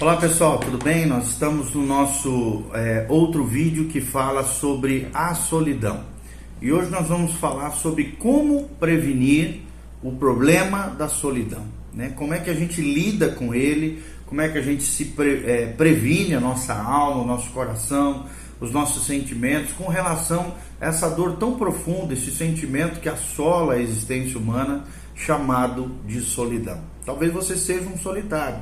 Olá pessoal, tudo bem? Nós estamos no nosso é, outro vídeo que fala sobre a solidão. E hoje nós vamos falar sobre como prevenir o problema da solidão. Né? Como é que a gente lida com ele, como é que a gente se pre, é, previne a nossa alma, o nosso coração, os nossos sentimentos com relação a essa dor tão profunda, esse sentimento que assola a existência humana, chamado de solidão. Talvez você seja um solitário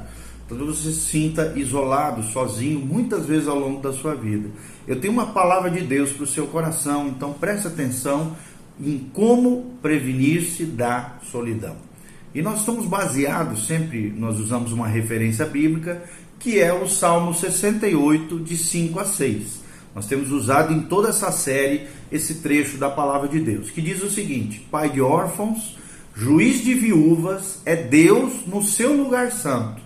Talvez você se sinta isolado, sozinho, muitas vezes ao longo da sua vida. Eu tenho uma palavra de Deus para o seu coração, então preste atenção em como prevenir-se da solidão. E nós estamos baseados, sempre nós usamos uma referência bíblica, que é o Salmo 68, de 5 a 6. Nós temos usado em toda essa série esse trecho da palavra de Deus, que diz o seguinte: Pai de órfãos, juiz de viúvas, é Deus no seu lugar santo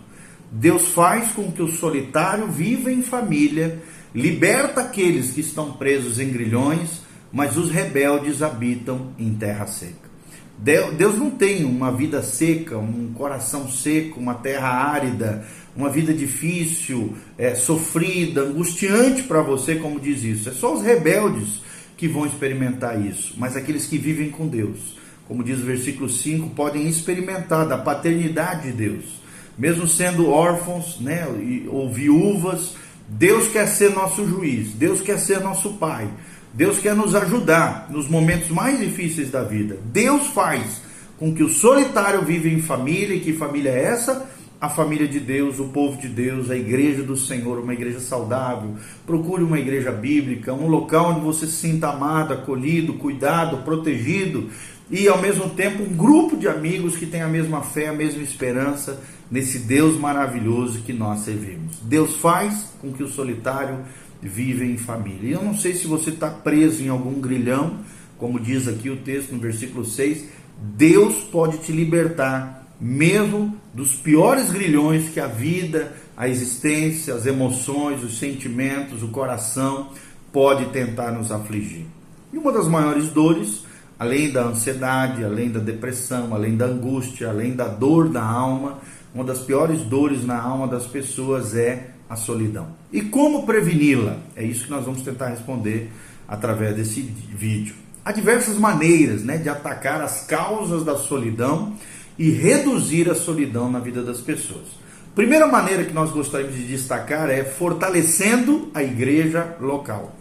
Deus faz com que o solitário viva em família, liberta aqueles que estão presos em grilhões, mas os rebeldes habitam em terra seca. Deus não tem uma vida seca, um coração seco, uma terra árida, uma vida difícil, é, sofrida, angustiante para você, como diz isso. É só os rebeldes que vão experimentar isso, mas aqueles que vivem com Deus, como diz o versículo 5, podem experimentar da paternidade de Deus mesmo sendo órfãos né, ou viúvas, Deus quer ser nosso juiz, Deus quer ser nosso pai, Deus quer nos ajudar nos momentos mais difíceis da vida. Deus faz com que o solitário viva em família, e que família é essa? A família de Deus, o povo de Deus, a igreja do Senhor, uma igreja saudável. Procure uma igreja bíblica, um local onde você se sinta amado, acolhido, cuidado, protegido e ao mesmo tempo um grupo de amigos que tem a mesma fé, a mesma esperança nesse Deus maravilhoso que nós servimos. Deus faz com que o solitário viva em família. E eu não sei se você está preso em algum grilhão, como diz aqui o texto no versículo 6, Deus pode te libertar, mesmo dos piores grilhões que a vida, a existência, as emoções, os sentimentos, o coração pode tentar nos afligir. E uma das maiores dores além da ansiedade, além da depressão, além da angústia, além da dor da alma, uma das piores dores na alma das pessoas é a solidão. E como preveni-la? É isso que nós vamos tentar responder através desse vídeo. Há diversas maneiras né, de atacar as causas da solidão e reduzir a solidão na vida das pessoas. Primeira maneira que nós gostaríamos de destacar é fortalecendo a igreja local.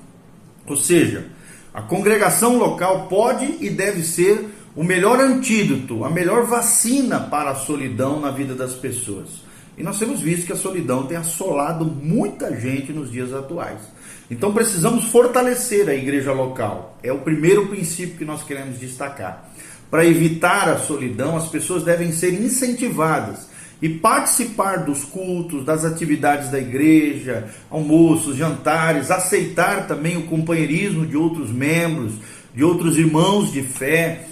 Ou seja, a congregação local pode e deve ser o melhor antídoto, a melhor vacina para a solidão na vida das pessoas. E nós temos visto que a solidão tem assolado muita gente nos dias atuais. Então precisamos fortalecer a igreja local. É o primeiro princípio que nós queremos destacar. Para evitar a solidão, as pessoas devem ser incentivadas e participar dos cultos, das atividades da igreja, almoços, jantares, aceitar também o companheirismo de outros membros, de outros irmãos de fé,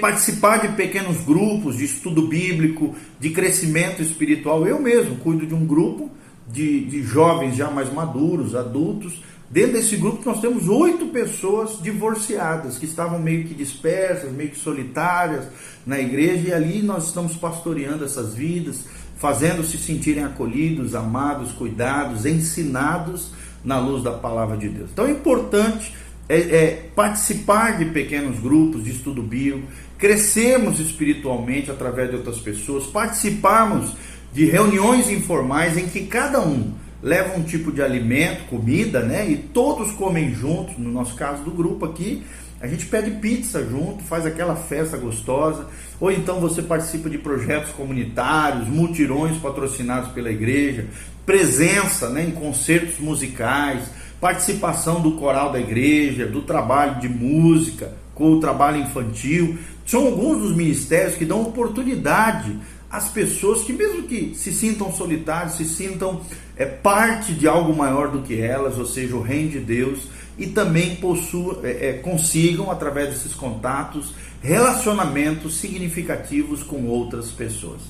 participar de pequenos grupos de estudo bíblico, de crescimento espiritual. Eu mesmo cuido de um grupo de, de jovens já mais maduros, adultos, Dentro desse grupo nós temos oito pessoas divorciadas, que estavam meio que dispersas, meio que solitárias na igreja, e ali nós estamos pastoreando essas vidas, fazendo se sentirem acolhidos, amados, cuidados, ensinados na luz da palavra de Deus. Então é importante é, é, participar de pequenos grupos de estudo bíblico, crescermos espiritualmente através de outras pessoas, participarmos de reuniões informais em que cada um leva um tipo de alimento, comida, né? E todos comem juntos, no nosso caso do grupo aqui, a gente pede pizza junto, faz aquela festa gostosa, ou então você participa de projetos comunitários, multirões patrocinados pela igreja, presença né, em concertos musicais, participação do coral da igreja, do trabalho de música, com o trabalho infantil. São alguns dos ministérios que dão oportunidade as pessoas que, mesmo que se sintam solitários, se sintam é, parte de algo maior do que elas, ou seja, o reino de Deus, e também possuam, é, é, consigam, através desses contatos, relacionamentos significativos com outras pessoas.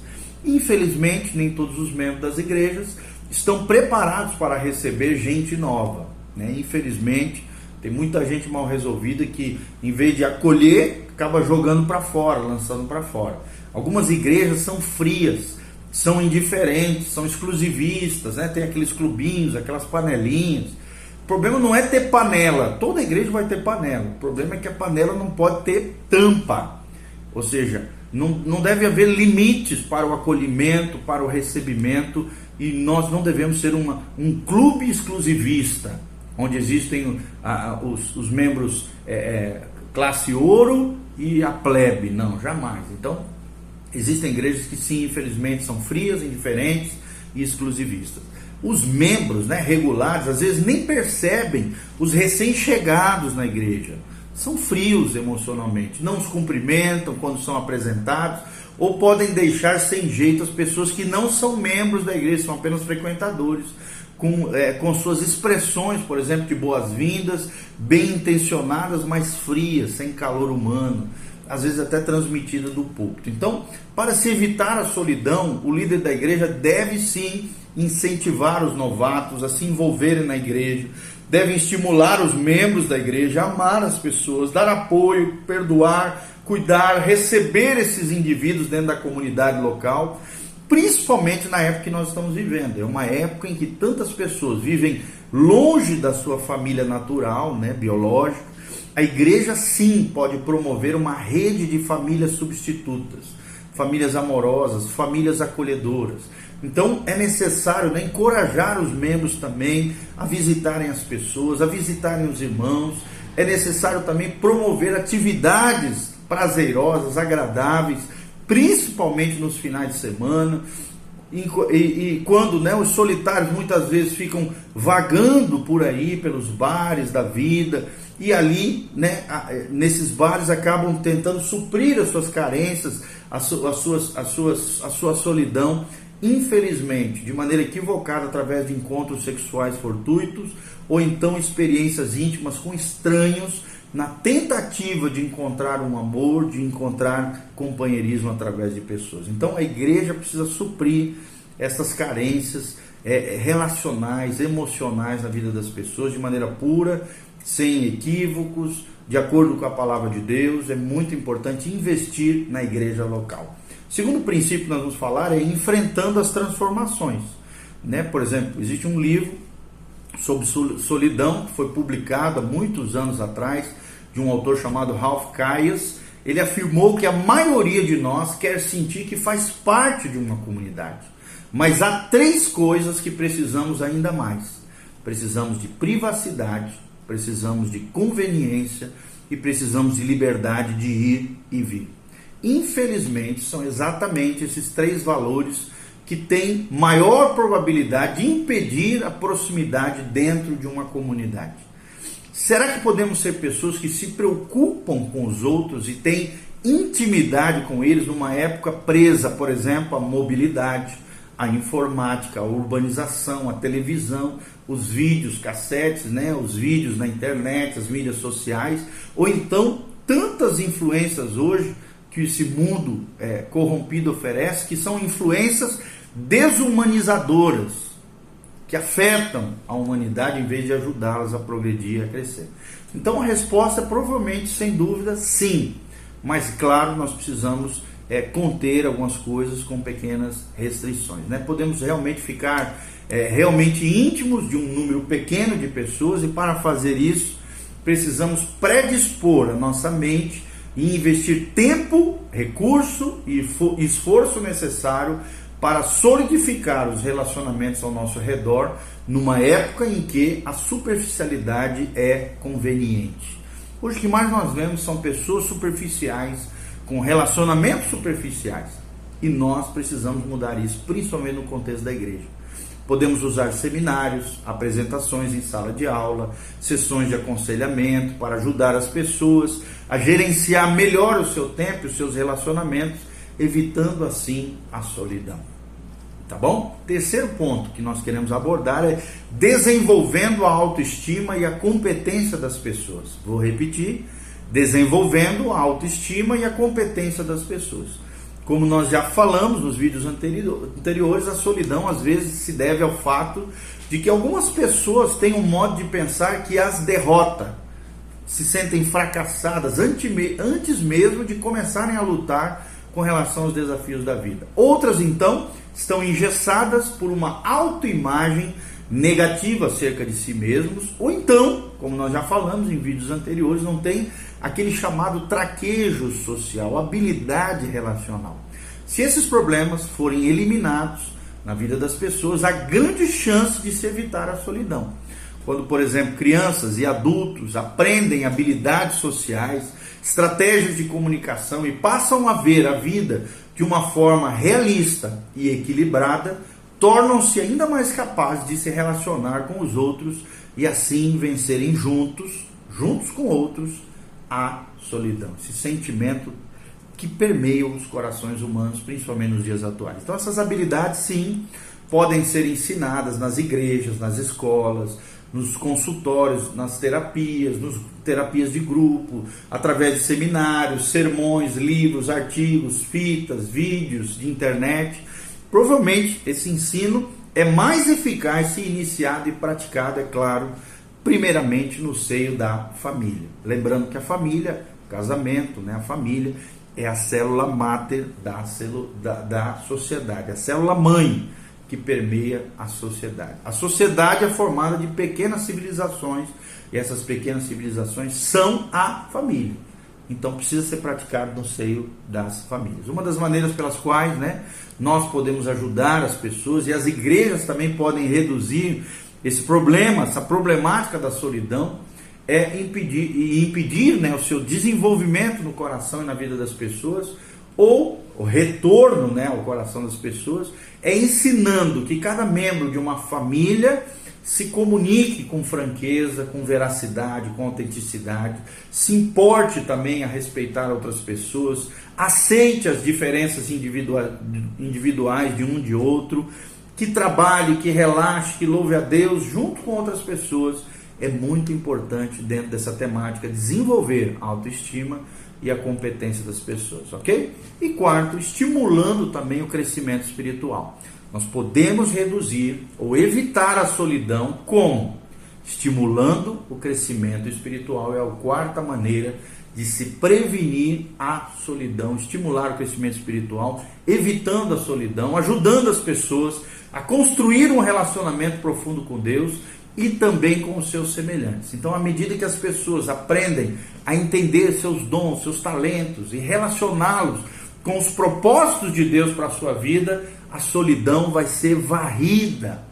Infelizmente, nem todos os membros das igrejas estão preparados para receber gente nova. Né? Infelizmente, tem muita gente mal resolvida que, em vez de acolher, acaba jogando para fora, lançando para fora. Algumas igrejas são frias, são indiferentes, são exclusivistas, né? Tem aqueles clubinhos, aquelas panelinhas. O problema não é ter panela, toda igreja vai ter panela. O problema é que a panela não pode ter tampa. Ou seja, não, não deve haver limites para o acolhimento, para o recebimento, e nós não devemos ser uma, um clube exclusivista, onde existem ah, os, os, membros é, é, classe ouro e a plebe. Não, jamais. Então, existem igrejas que sim, infelizmente, são frias, indiferentes e exclusivistas. Os membros né, regulares às vezes nem percebem os recém-chegados na igreja. São frios emocionalmente, não os cumprimentam quando são apresentados, ou podem deixar sem jeito as pessoas que não são membros da igreja, são apenas frequentadores, com, é, com suas expressões, por exemplo, de boas-vindas, bem intencionadas, mas frias, sem calor humano, às vezes até transmitida do púlpito. Então, para se evitar a solidão, o líder da igreja deve sim incentivar os novatos a se envolverem na igreja, devem estimular os membros da igreja a amar as pessoas, dar apoio, perdoar, cuidar, receber esses indivíduos dentro da comunidade local, principalmente na época que nós estamos vivendo. É uma época em que tantas pessoas vivem longe da sua família natural, né, biológica. A igreja sim pode promover uma rede de famílias substitutas, famílias amorosas, famílias acolhedoras. Então é necessário né, encorajar os membros também a visitarem as pessoas, a visitarem os irmãos. É necessário também promover atividades prazerosas, agradáveis, principalmente nos finais de semana. E, e, e, quando né, os solitários muitas vezes ficam vagando por aí pelos bares da vida e ali, né, nesses bares acabam tentando suprir as suas carências, as, suas, as suas, a sua solidão infelizmente, de maneira equivocada através de encontros sexuais fortuitos ou então experiências íntimas com estranhos na tentativa de encontrar um amor, de encontrar companheirismo através de pessoas. Então a igreja precisa suprir essas carências é, relacionais, emocionais na vida das pessoas de maneira pura, sem equívocos, de acordo com a palavra de Deus. É muito importante investir na igreja local. Segundo princípio que nós vamos falar é enfrentando as transformações. Né? Por exemplo, existe um livro sobre solidão que foi publicado há muitos anos atrás de um autor chamado Ralph Kayes. Ele afirmou que a maioria de nós quer sentir que faz parte de uma comunidade. Mas há três coisas que precisamos ainda mais: precisamos de privacidade, precisamos de conveniência e precisamos de liberdade de ir e vir. Infelizmente, são exatamente esses três valores que têm maior probabilidade de impedir a proximidade dentro de uma comunidade. Será que podemos ser pessoas que se preocupam com os outros e têm intimidade com eles numa época presa, por exemplo, à mobilidade, à informática, à urbanização, à televisão, os vídeos, cassetes, né, os vídeos na internet, as mídias sociais, ou então tantas influências hoje que esse mundo é, corrompido oferece, que são influências desumanizadoras, que afetam a humanidade em vez de ajudá-las a progredir, a crescer. Então a resposta é provavelmente, sem dúvida, sim. Mas claro, nós precisamos é, conter algumas coisas com pequenas restrições. Né? Podemos realmente ficar é, realmente íntimos de um número pequeno de pessoas e para fazer isso precisamos predispor a nossa mente e investir tempo, recurso e esforço necessário para solidificar os relacionamentos ao nosso redor numa época em que a superficialidade é conveniente. Hoje o que mais nós vemos são pessoas superficiais, com relacionamentos superficiais. E nós precisamos mudar isso, principalmente no contexto da igreja. Podemos usar seminários, apresentações em sala de aula, sessões de aconselhamento para ajudar as pessoas a gerenciar melhor o seu tempo e os seus relacionamentos, evitando assim a solidão. Tá bom? Terceiro ponto que nós queremos abordar é desenvolvendo a autoestima e a competência das pessoas. Vou repetir: desenvolvendo a autoestima e a competência das pessoas. Como nós já falamos nos vídeos anteriores, a solidão às vezes se deve ao fato de que algumas pessoas têm um modo de pensar que as derrota, se sentem fracassadas antes mesmo de começarem a lutar com relação aos desafios da vida. Outras, então, estão engessadas por uma autoimagem negativa acerca de si mesmos, ou então, como nós já falamos em vídeos anteriores, não tem aquele chamado traquejo social, habilidade relacional. Se esses problemas forem eliminados na vida das pessoas, há grande chance de se evitar a solidão. Quando, por exemplo, crianças e adultos aprendem habilidades sociais, estratégias de comunicação e passam a ver a vida de uma forma realista e equilibrada, tornam-se ainda mais capazes de se relacionar com os outros e assim vencerem juntos, juntos com outros, a solidão, esse sentimento que permeia os corações humanos, principalmente nos dias atuais. Então, essas habilidades, sim, podem ser ensinadas nas igrejas, nas escolas, nos consultórios, nas terapias, nas terapias de grupo, através de seminários, sermões, livros, artigos, fitas, vídeos de internet. Provavelmente esse ensino é mais eficaz se iniciado e praticado, é claro, primeiramente no seio da família. Lembrando que a família, o casamento, né, a família, é a célula máter da, da, da sociedade, a célula mãe que permeia a sociedade. A sociedade é formada de pequenas civilizações e essas pequenas civilizações são a família. Então precisa ser praticado no seio das famílias. Uma das maneiras pelas quais né, nós podemos ajudar as pessoas e as igrejas também podem reduzir esse problema, essa problemática da solidão, é impedir, e impedir né, o seu desenvolvimento no coração e na vida das pessoas, ou o retorno né, ao coração das pessoas, é ensinando que cada membro de uma família se comunique com franqueza, com veracidade, com autenticidade, se importe também a respeitar outras pessoas, aceite as diferenças individuais de um de outro, que trabalhe, que relaxe, que louve a Deus junto com outras pessoas. É muito importante dentro dessa temática desenvolver a autoestima e a competência das pessoas, ok? E quarto, estimulando também o crescimento espiritual. Nós podemos reduzir ou evitar a solidão como? Estimulando o crescimento espiritual é a quarta maneira de se prevenir a solidão, estimular o crescimento espiritual, evitando a solidão, ajudando as pessoas a construir um relacionamento profundo com Deus e também com os seus semelhantes. Então, à medida que as pessoas aprendem a entender seus dons, seus talentos e relacioná-los com os propósitos de Deus para a sua vida, a solidão vai ser varrida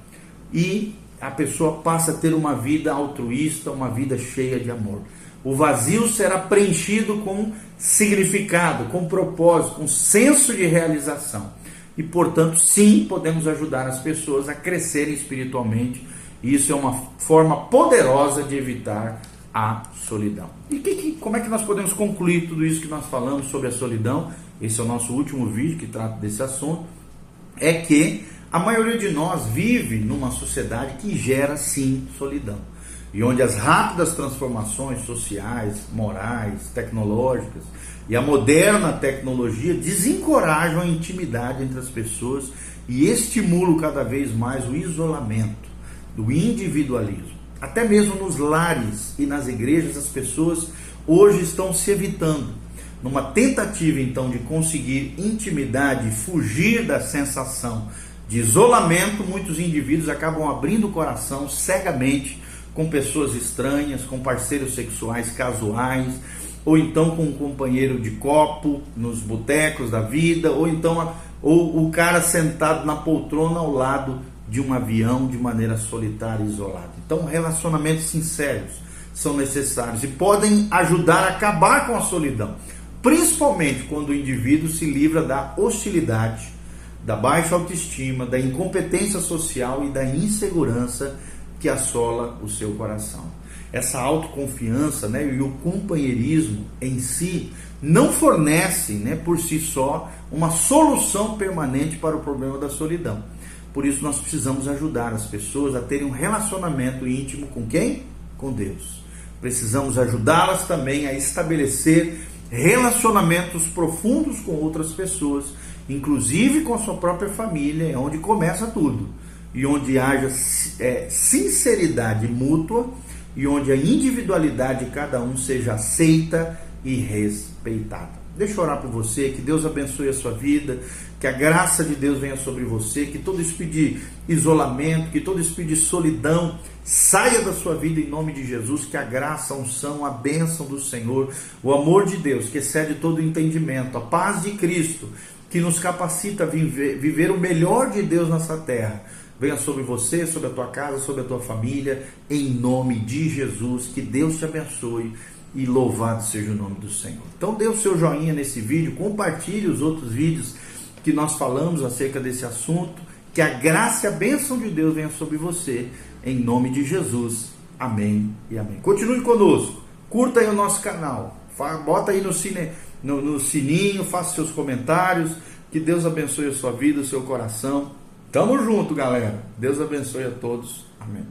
e a pessoa passa a ter uma vida altruísta, uma vida cheia de amor. O vazio será preenchido com significado, com propósito, com senso de realização. E, portanto, sim, podemos ajudar as pessoas a crescerem espiritualmente. Isso é uma forma poderosa de evitar a solidão. E que, que, como é que nós podemos concluir tudo isso que nós falamos sobre a solidão? Esse é o nosso último vídeo que trata desse assunto. É que a maioria de nós vive numa sociedade que gera sim solidão e onde as rápidas transformações sociais, morais, tecnológicas e a moderna tecnologia desencorajam a intimidade entre as pessoas e estimulam cada vez mais o isolamento, o individualismo. Até mesmo nos lares e nas igrejas as pessoas hoje estão se evitando. Numa tentativa então de conseguir intimidade fugir da sensação de isolamento, muitos indivíduos acabam abrindo o coração cegamente com pessoas estranhas, com parceiros sexuais casuais, ou então com um companheiro de copo nos botecos da vida, ou então ou o cara sentado na poltrona ao lado de um avião de maneira solitária e isolada. Então, relacionamentos sinceros são necessários e podem ajudar a acabar com a solidão, principalmente quando o indivíduo se livra da hostilidade, da baixa autoestima, da incompetência social e da insegurança que assola o seu coração. Essa autoconfiança né, e o companheirismo em si não fornece né, por si só uma solução permanente para o problema da solidão. Por isso nós precisamos ajudar as pessoas a terem um relacionamento íntimo com quem? Com Deus. Precisamos ajudá-las também a estabelecer relacionamentos profundos com outras pessoas, inclusive com a sua própria família, é onde começa tudo e onde haja é, sinceridade mútua e onde a individualidade de cada um seja aceita e respeitada. Deixa eu orar por você, que Deus abençoe a sua vida, que a graça de Deus venha sobre você, que todo espírito de isolamento, que todo espírito de solidão saia da sua vida em nome de Jesus, que a graça, a unção, a bênção do Senhor, o amor de Deus, que excede todo entendimento, a paz de Cristo, que nos capacita a viver, viver o melhor de Deus nessa terra, venha sobre você, sobre a tua casa, sobre a tua família, em nome de Jesus, que Deus te abençoe e louvado seja o nome do Senhor. Então dê o seu joinha nesse vídeo, compartilhe os outros vídeos que nós falamos acerca desse assunto, que a graça e a bênção de Deus venha sobre você, em nome de Jesus. Amém e amém. Continue conosco, curta aí o nosso canal, bota aí no, cine, no, no sininho, faça seus comentários, que Deus abençoe a sua vida, o seu coração. Tamo junto, galera. Deus abençoe a todos. Amém.